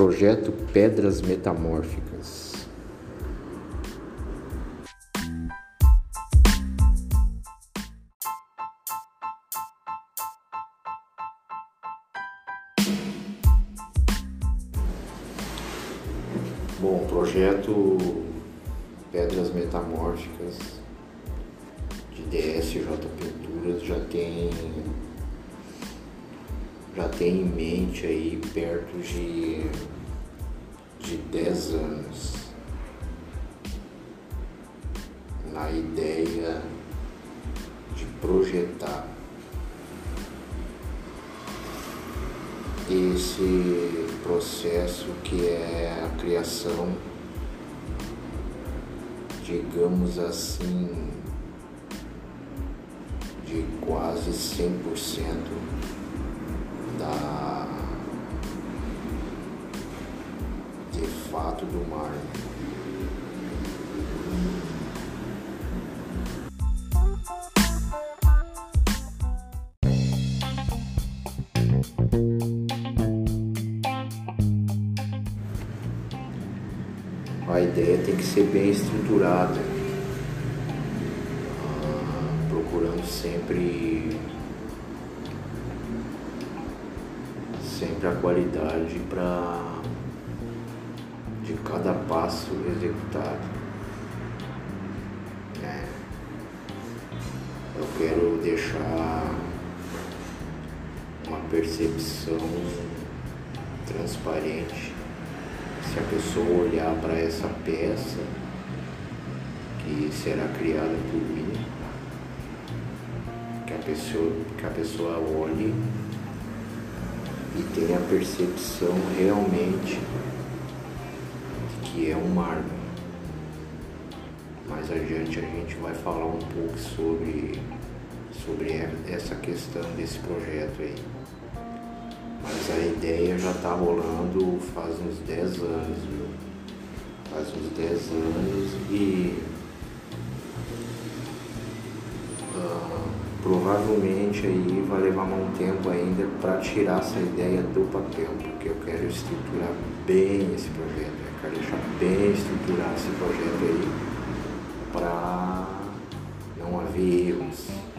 Projeto Pedras Metamórficas. Bom, projeto Pedras Metamórficas de DSJ Pinturas já tem já tem em mente aí perto de, de 10 anos. Na ideia de projetar esse processo que é a criação, digamos assim, de quase 100% da de fato do mar. A ideia tem que ser bem estruturada, ah, procurando sempre sempre a qualidade para de cada passo executado. É. Eu quero deixar uma percepção transparente. Se a pessoa olhar para essa peça que será criada por mim, que a pessoa, que a pessoa olhe e tem a percepção realmente de que é um mármore. Mais adiante a gente vai falar um pouco sobre, sobre essa questão desse projeto aí. Mas a ideia já está rolando faz uns 10 anos, viu? Faz uns 10 anos e provavelmente aí vai levar um tempo ainda para tirar essa ideia do papel, porque eu quero estruturar bem esse projeto, eu quero deixar bem estruturado esse projeto aí para não haver erros.